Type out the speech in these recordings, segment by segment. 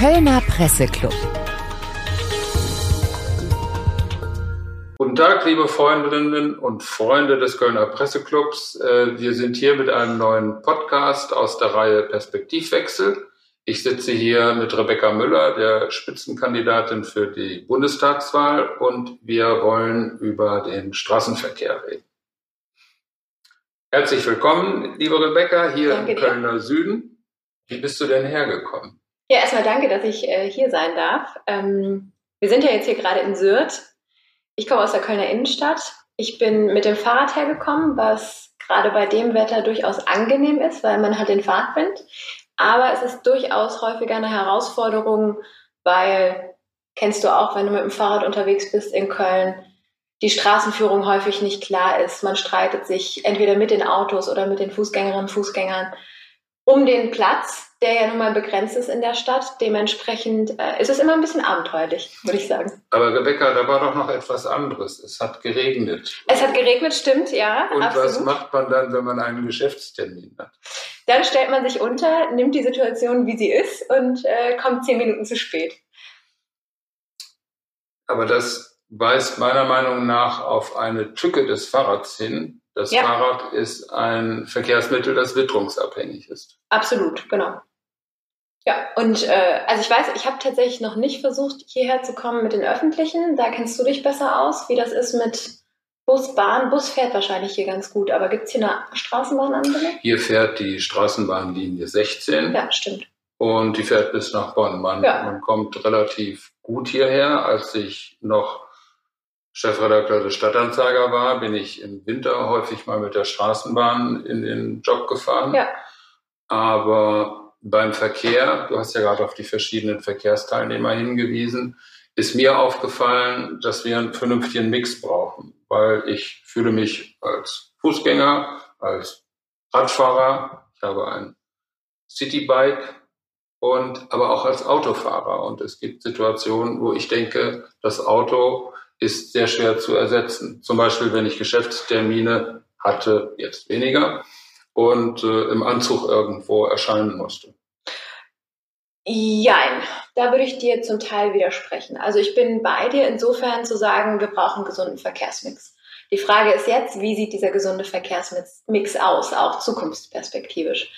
Kölner Presseclub. Guten Tag, liebe Freundinnen und Freunde des Kölner Presseclubs. Äh, wir sind hier mit einem neuen Podcast aus der Reihe Perspektivwechsel. Ich sitze hier mit Rebecca Müller, der Spitzenkandidatin für die Bundestagswahl, und wir wollen über den Straßenverkehr reden. Herzlich willkommen, liebe Rebecca, hier danke im dir. Kölner Süden. Wie bist du denn hergekommen? Ja, erstmal danke, dass ich äh, hier sein darf. Ähm, wir sind ja jetzt hier gerade in Sürth ich komme aus der Kölner Innenstadt. Ich bin mit dem Fahrrad hergekommen, was gerade bei dem Wetter durchaus angenehm ist, weil man hat den Fahrtwind. Aber es ist durchaus häufiger eine Herausforderung, weil, kennst du auch, wenn du mit dem Fahrrad unterwegs bist in Köln, die Straßenführung häufig nicht klar ist. Man streitet sich entweder mit den Autos oder mit den Fußgängerinnen und Fußgängern um den Platz der ja nun mal begrenzt ist in der Stadt. Dementsprechend äh, ist es immer ein bisschen abenteuerlich, würde ich sagen. Aber Rebecca, da war doch noch etwas anderes. Es hat geregnet. Es hat geregnet, stimmt, ja. Und absolut. was macht man dann, wenn man einen Geschäftstermin hat? Dann stellt man sich unter, nimmt die Situation, wie sie ist und äh, kommt zehn Minuten zu spät. Aber das weist meiner Meinung nach auf eine Tücke des Fahrrads hin. Das ja. Fahrrad ist ein Verkehrsmittel, das witterungsabhängig ist. Absolut, genau. Ja, und äh, also ich weiß, ich habe tatsächlich noch nicht versucht, hierher zu kommen mit den öffentlichen. Da kennst du dich besser aus, wie das ist mit Bus, Bahn. Bus fährt wahrscheinlich hier ganz gut, aber gibt es hier eine Straßenbahnanbindung? Hier fährt die Straßenbahnlinie 16. Ja, stimmt. Und die fährt bis nach Bonn. Man, ja. man kommt relativ gut hierher. Als ich noch Chefredakteur des Stadtanzeiger war, bin ich im Winter häufig mal mit der Straßenbahn in den Job gefahren. Ja. Aber beim Verkehr, du hast ja gerade auf die verschiedenen Verkehrsteilnehmer hingewiesen, ist mir aufgefallen, dass wir einen vernünftigen Mix brauchen, weil ich fühle mich als Fußgänger, als Radfahrer, ich habe ein Citybike und aber auch als Autofahrer. Und es gibt Situationen, wo ich denke, das Auto ist sehr schwer zu ersetzen. Zum Beispiel, wenn ich Geschäftstermine hatte, jetzt weniger, und äh, im Anzug irgendwo erscheinen musste. Jein, da würde ich dir zum Teil widersprechen. Also ich bin bei dir insofern zu sagen, wir brauchen einen gesunden Verkehrsmix. Die Frage ist jetzt, wie sieht dieser gesunde Verkehrsmix aus, auch zukunftsperspektivisch?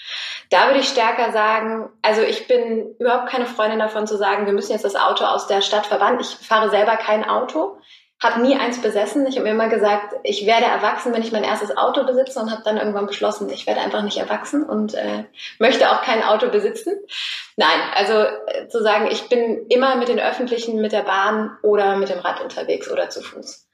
Da würde ich stärker sagen, also ich bin überhaupt keine Freundin davon zu sagen, wir müssen jetzt das Auto aus der Stadt verbannen. Ich fahre selber kein Auto habe nie eins besessen. Ich habe mir immer gesagt, ich werde erwachsen, wenn ich mein erstes Auto besitze und habe dann irgendwann beschlossen, ich werde einfach nicht erwachsen und äh, möchte auch kein Auto besitzen. Nein, also äh, zu sagen, ich bin immer mit den Öffentlichen, mit der Bahn oder mit dem Rad unterwegs oder zu Fuß.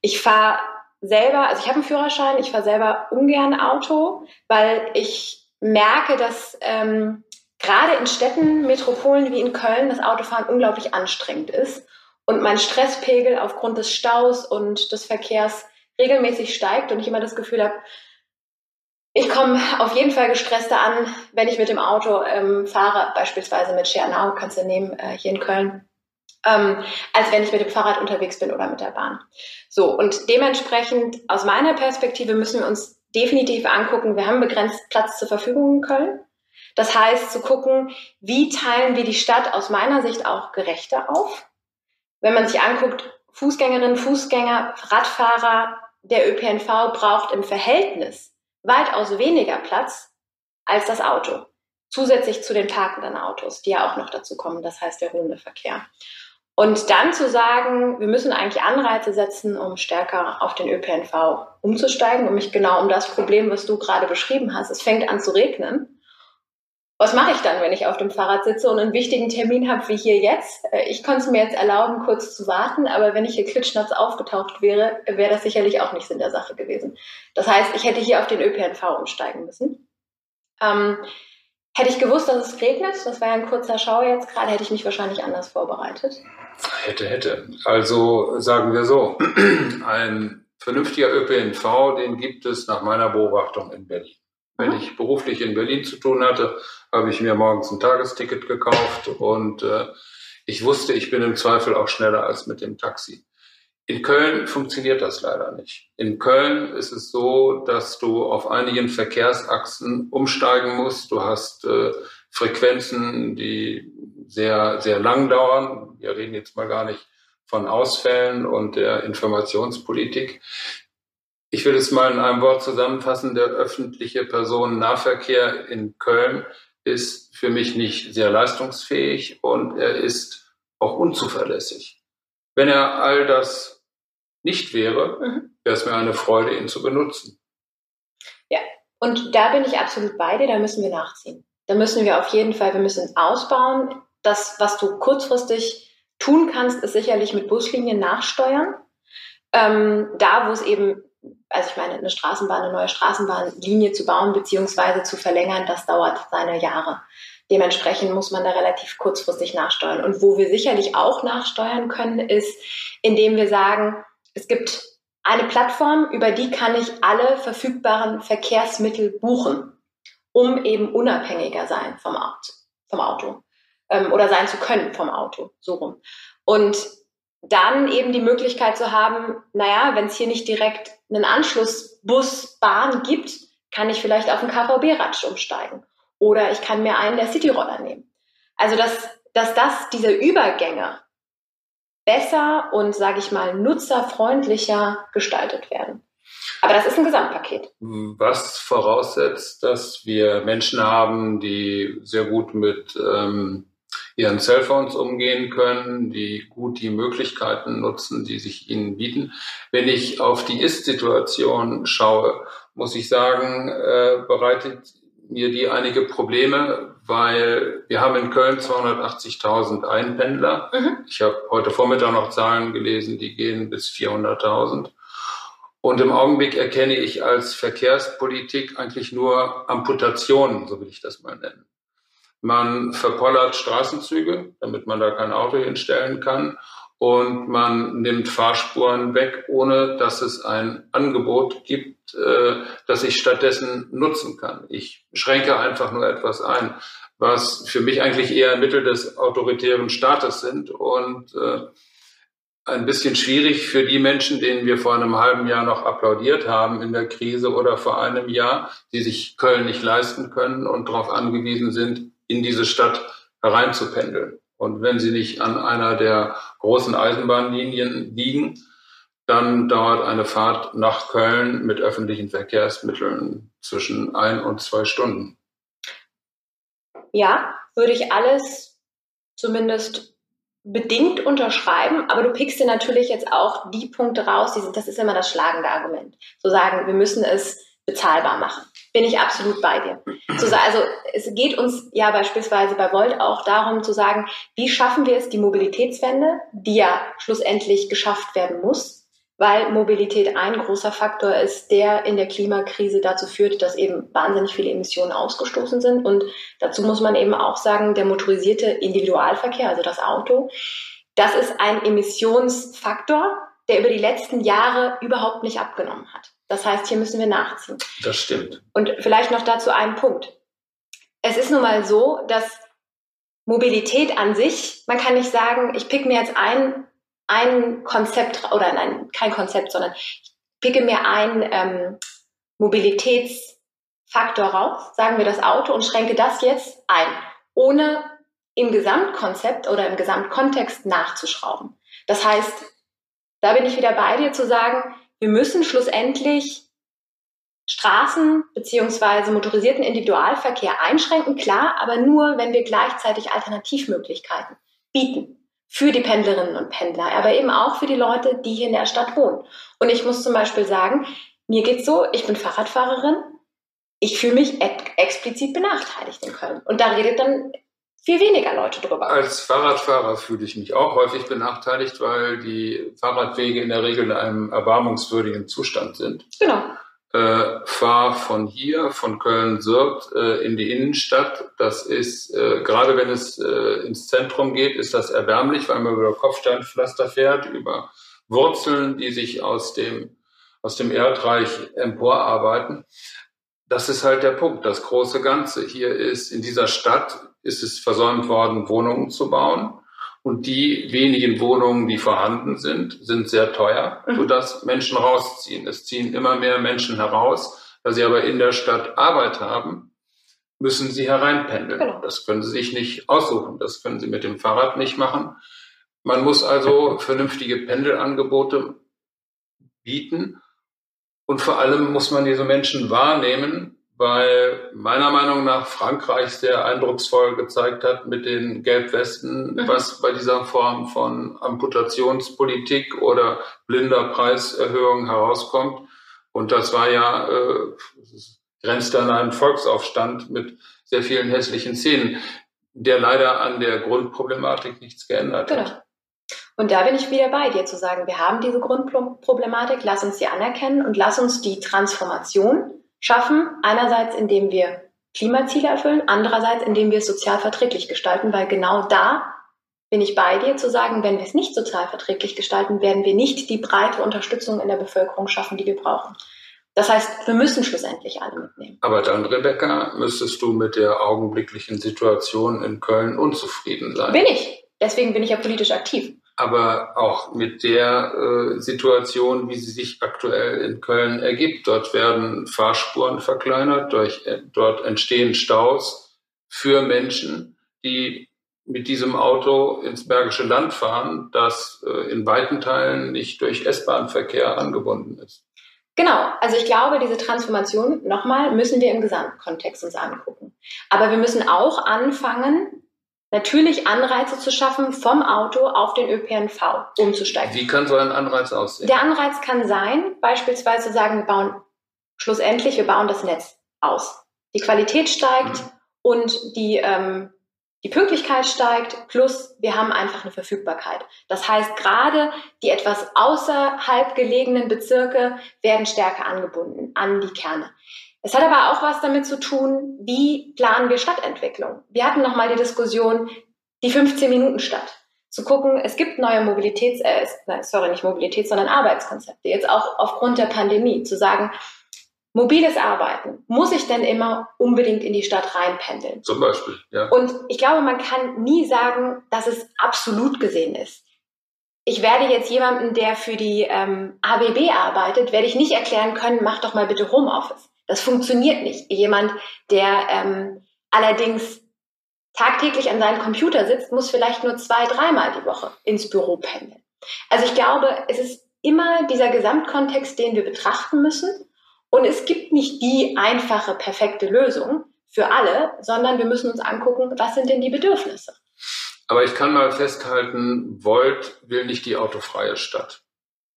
Ich fahre selber, also ich habe einen Führerschein, ich fahre selber ungern Auto, weil ich merke, dass ähm, gerade in Städten, Metropolen wie in Köln das Autofahren unglaublich anstrengend ist und mein Stresspegel aufgrund des Staus und des Verkehrs regelmäßig steigt und ich immer das Gefühl habe, ich komme auf jeden Fall gestresster an, wenn ich mit dem Auto ähm, fahre, beispielsweise mit Schernau, kannst du nehmen, äh, hier in Köln, ähm, als wenn ich mit dem Fahrrad unterwegs bin oder mit der Bahn. So, und dementsprechend aus meiner Perspektive müssen wir uns definitiv angucken, wir haben begrenzt Platz zur Verfügung in Köln. Das heißt, zu gucken, wie teilen wir die Stadt aus meiner Sicht auch gerechter auf wenn man sich anguckt, Fußgängerinnen, Fußgänger, Radfahrer, der ÖPNV braucht im Verhältnis weitaus weniger Platz als das Auto. Zusätzlich zu den parkenden Autos, die ja auch noch dazu kommen, das heißt der ruhende Verkehr. Und dann zu sagen, wir müssen eigentlich Anreize setzen, um stärker auf den ÖPNV umzusteigen, um mich genau um das Problem, was du gerade beschrieben hast. Es fängt an zu regnen was mache ich dann, wenn ich auf dem Fahrrad sitze und einen wichtigen Termin habe wie hier jetzt? Äh, ich konnte es mir jetzt erlauben, kurz zu warten, aber wenn ich hier klitschnatz aufgetaucht wäre, wäre das sicherlich auch nicht Sinn der Sache gewesen. Das heißt, ich hätte hier auf den ÖPNV umsteigen müssen. Ähm, hätte ich gewusst, dass es regnet, das war ja ein kurzer Schau jetzt gerade, hätte ich mich wahrscheinlich anders vorbereitet. Hätte, hätte. Also sagen wir so, ein vernünftiger ÖPNV, den gibt es nach meiner Beobachtung in Berlin. Wenn ich beruflich in Berlin zu tun hatte, habe ich mir morgens ein Tagesticket gekauft und äh, ich wusste, ich bin im Zweifel auch schneller als mit dem Taxi. In Köln funktioniert das leider nicht. In Köln ist es so, dass du auf einigen Verkehrsachsen umsteigen musst. Du hast äh, Frequenzen, die sehr, sehr lang dauern. Wir reden jetzt mal gar nicht von Ausfällen und der Informationspolitik. Ich will es mal in einem Wort zusammenfassen. Der öffentliche Personennahverkehr in Köln ist für mich nicht sehr leistungsfähig und er ist auch unzuverlässig. Wenn er all das nicht wäre, mhm. wäre es mir eine Freude, ihn zu benutzen. Ja, und da bin ich absolut bei dir, da müssen wir nachziehen. Da müssen wir auf jeden Fall, wir müssen ausbauen. Das, was du kurzfristig tun kannst, ist sicherlich mit Buslinien nachsteuern. Ähm, da, wo es eben, also ich meine, eine Straßenbahn, eine neue Straßenbahnlinie zu bauen beziehungsweise zu verlängern, das dauert seine Jahre. Dementsprechend muss man da relativ kurzfristig nachsteuern. Und wo wir sicherlich auch nachsteuern können, ist, indem wir sagen, es gibt eine Plattform, über die kann ich alle verfügbaren Verkehrsmittel buchen, um eben unabhängiger sein vom Auto, vom Auto ähm, oder sein zu können vom Auto, so rum. Und dann eben die Möglichkeit zu haben, naja, wenn es hier nicht direkt einen Anschlussbus, Bahn gibt, kann ich vielleicht auf einen KVB-Ratsch umsteigen. Oder ich kann mir einen der Cityroller nehmen. Also, dass, dass das, diese Übergänge besser und, sage ich mal, nutzerfreundlicher gestaltet werden. Aber das ist ein Gesamtpaket. Was voraussetzt, dass wir Menschen haben, die sehr gut mit ähm, ihren Cellphones umgehen können, die gut die Möglichkeiten nutzen, die sich ihnen bieten. Wenn ich auf die Ist-Situation schaue, muss ich sagen, äh, bereitet mir die einige Probleme, weil wir haben in Köln 280.000 Einpendler. Mhm. Ich habe heute Vormittag noch Zahlen gelesen, die gehen bis 400.000. Und im Augenblick erkenne ich als Verkehrspolitik eigentlich nur Amputationen, so will ich das mal nennen. Man verpollert Straßenzüge, damit man da kein Auto hinstellen kann. Und man nimmt Fahrspuren weg, ohne dass es ein Angebot gibt, äh, das ich stattdessen nutzen kann. Ich schränke einfach nur etwas ein, was für mich eigentlich eher Mittel des autoritären Staates sind und äh, ein bisschen schwierig für die Menschen, denen wir vor einem halben Jahr noch applaudiert haben in der Krise oder vor einem Jahr, die sich Köln nicht leisten können und darauf angewiesen sind, in diese Stadt hereinzupendeln. Und wenn sie nicht an einer der großen Eisenbahnlinien liegen, dann dauert eine Fahrt nach Köln mit öffentlichen Verkehrsmitteln zwischen ein und zwei Stunden. Ja, würde ich alles zumindest bedingt unterschreiben, aber du pickst dir natürlich jetzt auch die Punkte raus, die sind, das ist immer das schlagende Argument. So sagen, wir müssen es bezahlbar machen. Bin ich absolut bei dir. Also es geht uns ja beispielsweise bei Volt auch darum zu sagen, wie schaffen wir es, die Mobilitätswende, die ja schlussendlich geschafft werden muss, weil Mobilität ein großer Faktor ist, der in der Klimakrise dazu führt, dass eben wahnsinnig viele Emissionen ausgestoßen sind. Und dazu muss man eben auch sagen, der motorisierte Individualverkehr, also das Auto, das ist ein Emissionsfaktor, der über die letzten Jahre überhaupt nicht abgenommen hat. Das heißt, hier müssen wir nachziehen. Das stimmt. Und vielleicht noch dazu einen Punkt. Es ist nun mal so, dass Mobilität an sich, man kann nicht sagen, ich pick mir jetzt ein, ein Konzept, oder nein, kein Konzept, sondern ich picke mir ein ähm, Mobilitätsfaktor raus, sagen wir das Auto, und schränke das jetzt ein, ohne im Gesamtkonzept oder im Gesamtkontext nachzuschrauben. Das heißt, da bin ich wieder bei dir zu sagen, wir müssen schlussendlich Straßen beziehungsweise motorisierten Individualverkehr einschränken, klar, aber nur, wenn wir gleichzeitig Alternativmöglichkeiten bieten für die Pendlerinnen und Pendler, aber eben auch für die Leute, die hier in der Stadt wohnen. Und ich muss zum Beispiel sagen, mir geht's so, ich bin Fahrradfahrerin, ich fühle mich explizit benachteiligt in Köln. Und da redet dann viel weniger Leute drüber. Als Fahrradfahrer fühle ich mich auch häufig benachteiligt, weil die Fahrradwege in der Regel in einem erbarmungswürdigen Zustand sind. Genau. Äh, fahr von hier, von Köln-Sürth äh, in die Innenstadt. Das ist, äh, gerade wenn es äh, ins Zentrum geht, ist das erbärmlich, weil man über Kopfsteinpflaster fährt, über Wurzeln, die sich aus dem, aus dem Erdreich emporarbeiten. Das ist halt der Punkt, das große Ganze. Hier ist in dieser Stadt ist es versäumt worden, Wohnungen zu bauen. Und die wenigen Wohnungen, die vorhanden sind, sind sehr teuer, mhm. sodass Menschen rausziehen. Es ziehen immer mehr Menschen heraus, da sie aber in der Stadt Arbeit haben, müssen Sie hereinpendeln. Genau. Das können Sie sich nicht aussuchen. Das können Sie mit dem Fahrrad nicht machen. Man muss also vernünftige Pendelangebote bieten. Und vor allem muss man diese Menschen wahrnehmen, weil meiner Meinung nach Frankreich sehr eindrucksvoll gezeigt hat mit den Gelbwesten, mhm. was bei dieser Form von Amputationspolitik oder blinder Preiserhöhung herauskommt. Und das war ja, äh, grenzt an einen Volksaufstand mit sehr vielen hässlichen Szenen, der leider an der Grundproblematik nichts geändert genau. hat. Und da bin ich wieder bei dir zu sagen, wir haben diese Grundproblematik, lass uns sie anerkennen und lass uns die Transformation schaffen. Einerseits, indem wir Klimaziele erfüllen, andererseits, indem wir es sozial verträglich gestalten, weil genau da bin ich bei dir zu sagen, wenn wir es nicht sozial verträglich gestalten, werden wir nicht die breite Unterstützung in der Bevölkerung schaffen, die wir brauchen. Das heißt, wir müssen schlussendlich alle mitnehmen. Aber dann, Rebecca, müsstest du mit der augenblicklichen Situation in Köln unzufrieden sein. Bin ich. Deswegen bin ich ja politisch aktiv aber auch mit der äh, Situation, wie sie sich aktuell in Köln ergibt. Dort werden Fahrspuren verkleinert, durch, äh, dort entstehen Staus für Menschen, die mit diesem Auto ins Bergische Land fahren, das äh, in weiten Teilen nicht durch S-Bahn-Verkehr angebunden ist. Genau, also ich glaube, diese Transformation, nochmal, müssen wir im Gesamtkontext uns angucken. Aber wir müssen auch anfangen, natürlich Anreize zu schaffen, vom Auto auf den ÖPNV umzusteigen. Wie kann so ein Anreiz aussehen? Der Anreiz kann sein, beispielsweise zu sagen, wir bauen schlussendlich, wir bauen das Netz aus. Die Qualität steigt mhm. und die, ähm, die Pünktlichkeit steigt, plus wir haben einfach eine Verfügbarkeit. Das heißt, gerade die etwas außerhalb gelegenen Bezirke werden stärker angebunden an die Kerne. Es hat aber auch was damit zu tun, wie planen wir Stadtentwicklung. Wir hatten nochmal die Diskussion, die 15-Minuten-Stadt. Zu gucken, es gibt neue Mobilitäts, äh, sorry, nicht Mobilitäts, sondern Arbeitskonzepte. Jetzt auch aufgrund der Pandemie. Zu sagen, mobiles Arbeiten, muss ich denn immer unbedingt in die Stadt reinpendeln? Zum Beispiel, ja. Und ich glaube, man kann nie sagen, dass es absolut gesehen ist. Ich werde jetzt jemanden, der für die ähm, ABB arbeitet, werde ich nicht erklären können, mach doch mal bitte Homeoffice. Das funktioniert nicht. Jemand, der ähm, allerdings tagtäglich an seinem Computer sitzt, muss vielleicht nur zwei, dreimal die Woche ins Büro pendeln. Also ich glaube, es ist immer dieser Gesamtkontext, den wir betrachten müssen. Und es gibt nicht die einfache, perfekte Lösung für alle, sondern wir müssen uns angucken, was sind denn die Bedürfnisse. Aber ich kann mal festhalten, Volt will nicht die autofreie Stadt.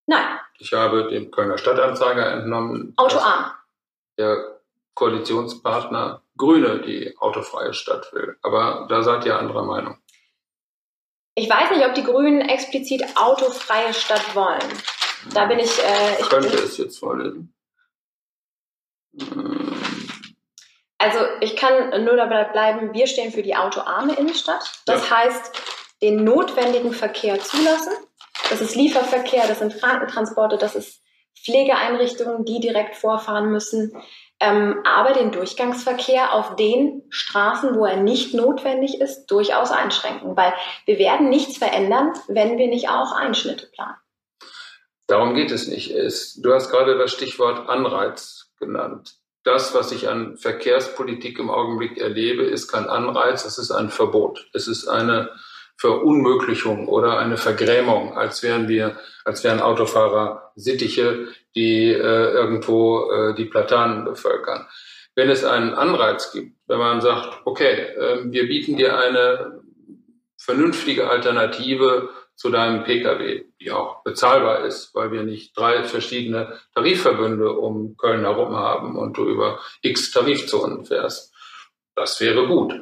Nein. Ich habe dem Kölner Stadtanzeiger entnommen. Autoarm der Koalitionspartner Grüne die autofreie Stadt will. Aber da seid ihr anderer Meinung. Ich weiß nicht, ob die Grünen explizit autofreie Stadt wollen. Da bin ich. Äh, ich könnte bin, es jetzt vorlesen. Also ich kann nur dabei bleiben, wir stehen für die autoarme Innenstadt. Das ja. heißt, den notwendigen Verkehr zulassen. Das ist Lieferverkehr, das sind Krankentransporte, das ist Pflegeeinrichtungen, die direkt vorfahren müssen, ähm, aber den Durchgangsverkehr auf den Straßen, wo er nicht notwendig ist, durchaus einschränken, weil wir werden nichts verändern, wenn wir nicht auch Einschnitte planen. Darum geht es nicht. du hast gerade das Stichwort Anreiz genannt. Das, was ich an Verkehrspolitik im Augenblick erlebe, ist kein Anreiz, es ist ein Verbot. Es ist eine Verunmöglichung oder eine Vergrämung, als wären wir, als wären Autofahrer Sittiche, die äh, irgendwo äh, die Platanen bevölkern. Wenn es einen Anreiz gibt, wenn man sagt, okay, äh, wir bieten dir eine vernünftige Alternative zu deinem Pkw, die auch bezahlbar ist, weil wir nicht drei verschiedene Tarifverbünde um Köln herum haben und du über x Tarifzonen fährst. Das wäre gut.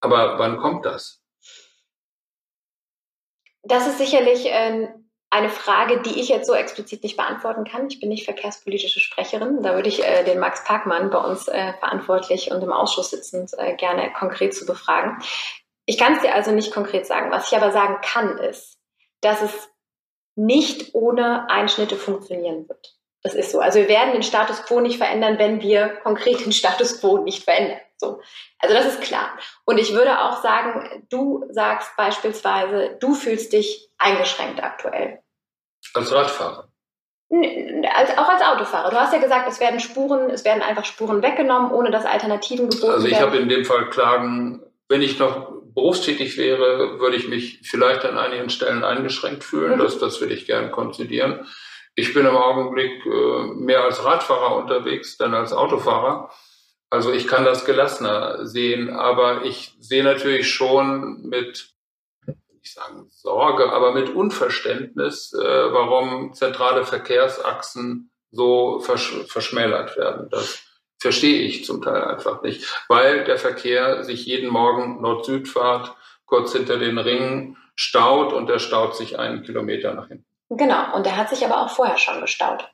Aber wann kommt das? Das ist sicherlich äh, eine Frage, die ich jetzt so explizit nicht beantworten kann. Ich bin nicht verkehrspolitische Sprecherin. Da würde ich äh, den Max Parkmann bei uns äh, verantwortlich und im Ausschuss sitzend äh, gerne konkret zu befragen. Ich kann es dir also nicht konkret sagen. Was ich aber sagen kann, ist, dass es nicht ohne Einschnitte funktionieren wird. Das ist so. Also wir werden den Status quo nicht verändern, wenn wir konkret den Status quo nicht verändern. So. Also das ist klar. Und ich würde auch sagen, du sagst beispielsweise, du fühlst dich eingeschränkt aktuell. Als Radfahrer. Als, auch als Autofahrer. Du hast ja gesagt, es werden Spuren, es werden einfach Spuren weggenommen, ohne dass Alternativen geboten werden. Also ich habe in dem Fall Klagen, wenn ich noch berufstätig wäre, würde ich mich vielleicht an einigen Stellen eingeschränkt fühlen. Mhm. Das, das würde ich gerne konzidieren. Ich bin im Augenblick äh, mehr als Radfahrer unterwegs, denn als Autofahrer. Also ich kann das gelassener sehen, aber ich sehe natürlich schon mit ich sagen Sorge, aber mit Unverständnis, äh, warum zentrale Verkehrsachsen so versch verschmälert werden. Das verstehe ich zum Teil einfach nicht, weil der Verkehr sich jeden Morgen Nord-Süd-Fahrt kurz hinter den Ringen staut und der staut sich einen Kilometer nach hinten. Genau, und der hat sich aber auch vorher schon gestaut.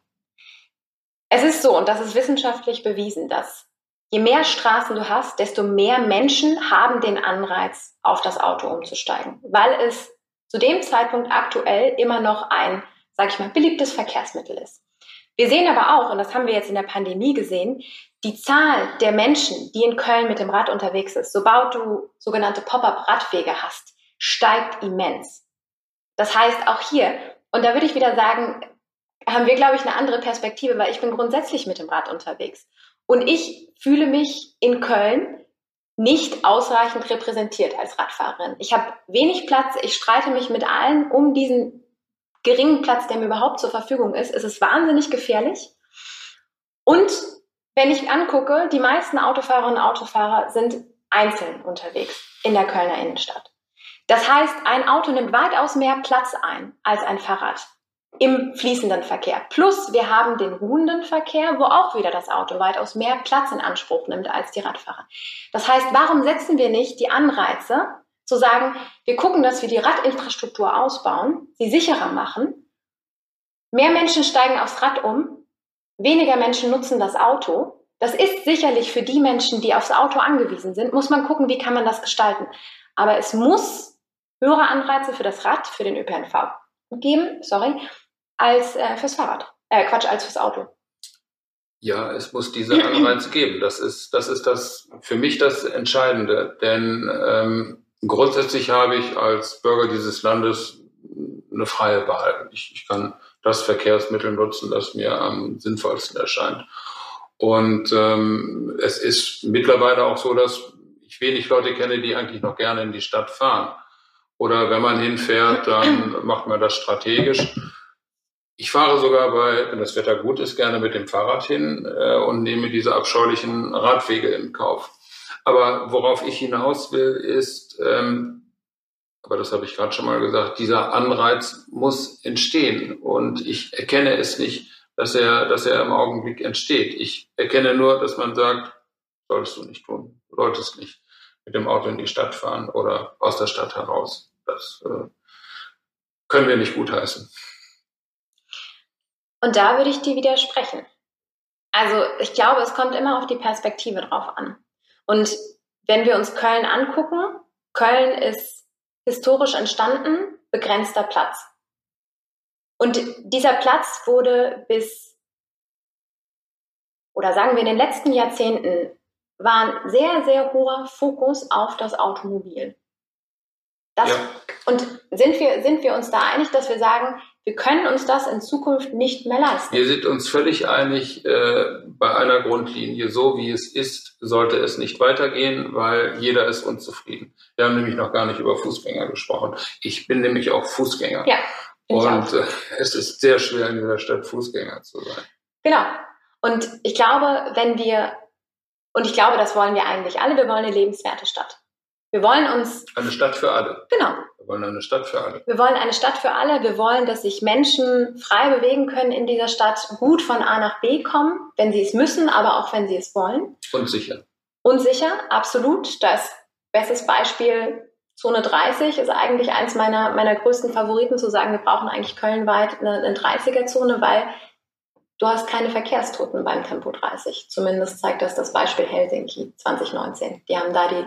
Es ist so, und das ist wissenschaftlich bewiesen, dass je mehr Straßen du hast, desto mehr Menschen haben den Anreiz, auf das Auto umzusteigen, weil es zu dem Zeitpunkt aktuell immer noch ein, sage ich mal, beliebtes Verkehrsmittel ist. Wir sehen aber auch, und das haben wir jetzt in der Pandemie gesehen, die Zahl der Menschen, die in Köln mit dem Rad unterwegs ist, sobald du sogenannte Pop-up-Radwege hast, steigt immens. Das heißt, auch hier, und da würde ich wieder sagen, haben wir, glaube ich, eine andere Perspektive, weil ich bin grundsätzlich mit dem Rad unterwegs. Und ich fühle mich in Köln nicht ausreichend repräsentiert als Radfahrerin. Ich habe wenig Platz, ich streite mich mit allen um diesen geringen Platz, der mir überhaupt zur Verfügung ist. Es ist wahnsinnig gefährlich. Und wenn ich angucke, die meisten Autofahrerinnen und Autofahrer sind einzeln unterwegs in der Kölner Innenstadt. Das heißt, ein Auto nimmt weitaus mehr Platz ein als ein Fahrrad im fließenden Verkehr. Plus wir haben den ruhenden Verkehr, wo auch wieder das Auto weitaus mehr Platz in Anspruch nimmt als die Radfahrer. Das heißt, warum setzen wir nicht die Anreize zu sagen, wir gucken, dass wir die Radinfrastruktur ausbauen, sie sicherer machen, mehr Menschen steigen aufs Rad um, weniger Menschen nutzen das Auto. Das ist sicherlich für die Menschen, die aufs Auto angewiesen sind, muss man gucken, wie kann man das gestalten. Aber es muss höhere Anreize für das Rad, für den ÖPNV geben, sorry, als äh, fürs Fahrrad. Äh, Quatsch, als fürs Auto. Ja, es muss diese Anreize geben. Das ist, das ist das für mich das Entscheidende. Denn ähm, grundsätzlich habe ich als Bürger dieses Landes eine freie Wahl. Ich, ich kann das Verkehrsmittel nutzen, das mir am sinnvollsten erscheint. Und ähm, es ist mittlerweile auch so, dass ich wenig Leute kenne, die eigentlich noch gerne in die Stadt fahren. Oder wenn man hinfährt, dann macht man das strategisch. Ich fahre sogar bei, wenn das Wetter gut ist, gerne mit dem Fahrrad hin äh, und nehme diese abscheulichen Radwege in Kauf. Aber worauf ich hinaus will, ist, ähm, aber das habe ich gerade schon mal gesagt, dieser Anreiz muss entstehen. Und ich erkenne es nicht, dass er, dass er im Augenblick entsteht. Ich erkenne nur, dass man sagt, solltest du nicht tun, solltest nicht mit dem Auto in die Stadt fahren oder aus der Stadt heraus. Das äh, können wir nicht gutheißen. Und da würde ich dir widersprechen. Also ich glaube, es kommt immer auf die Perspektive drauf an. Und wenn wir uns Köln angucken, Köln ist historisch entstanden, begrenzter Platz. Und dieser Platz wurde bis, oder sagen wir in den letzten Jahrzehnten, war ein sehr, sehr hoher Fokus auf das Automobil. Das, ja. Und sind wir, sind wir uns da einig, dass wir sagen, wir können uns das in Zukunft nicht mehr leisten? Wir sind uns völlig einig äh, bei einer Grundlinie. So wie es ist, sollte es nicht weitergehen, weil jeder ist unzufrieden. Wir haben nämlich noch gar nicht über Fußgänger gesprochen. Ich bin nämlich auch Fußgänger. Ja. Und äh, es ist sehr schwer in dieser Stadt Fußgänger zu sein. Genau. Und ich glaube, wenn wir, und ich glaube, das wollen wir eigentlich alle, wir wollen eine lebenswerte Stadt. Wir wollen uns. Eine Stadt für alle. Genau. Wir wollen eine Stadt für alle. Wir wollen eine Stadt für alle. Wir wollen, dass sich Menschen frei bewegen können in dieser Stadt, gut von A nach B kommen, wenn sie es müssen, aber auch wenn sie es wollen. Und sicher. Und sicher, absolut. Das bestes Beispiel Zone 30 ist eigentlich eins meiner, meiner größten Favoriten, zu sagen, wir brauchen eigentlich kölnweit eine, eine 30er-Zone, weil du hast keine Verkehrstoten beim Tempo 30. Zumindest zeigt das das Beispiel Helsinki 2019. Die haben da die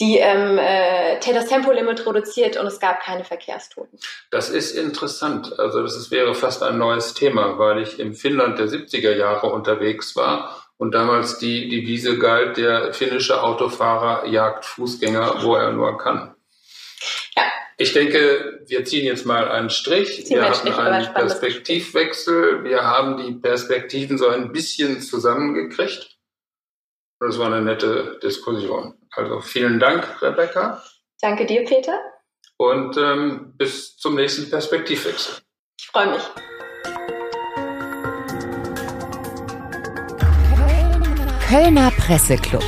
die ähm, äh, das Tempolimit reduziert und es gab keine Verkehrstoten. Das ist interessant. Also das ist, wäre fast ein neues Thema, weil ich im Finnland der 70er Jahre unterwegs war und damals die Devise galt, der finnische Autofahrer jagt Fußgänger, wo er nur kann. Ja, Ich denke, wir ziehen jetzt mal einen Strich. Ziehen wir hatten einen Perspektivwechsel. Wir haben die Perspektiven so ein bisschen zusammengekriegt. Das war eine nette Diskussion. Also vielen Dank, Rebecca. Danke dir, Peter. Und ähm, bis zum nächsten Perspektivwechsel. Ich freue mich. Kölner Presseclub.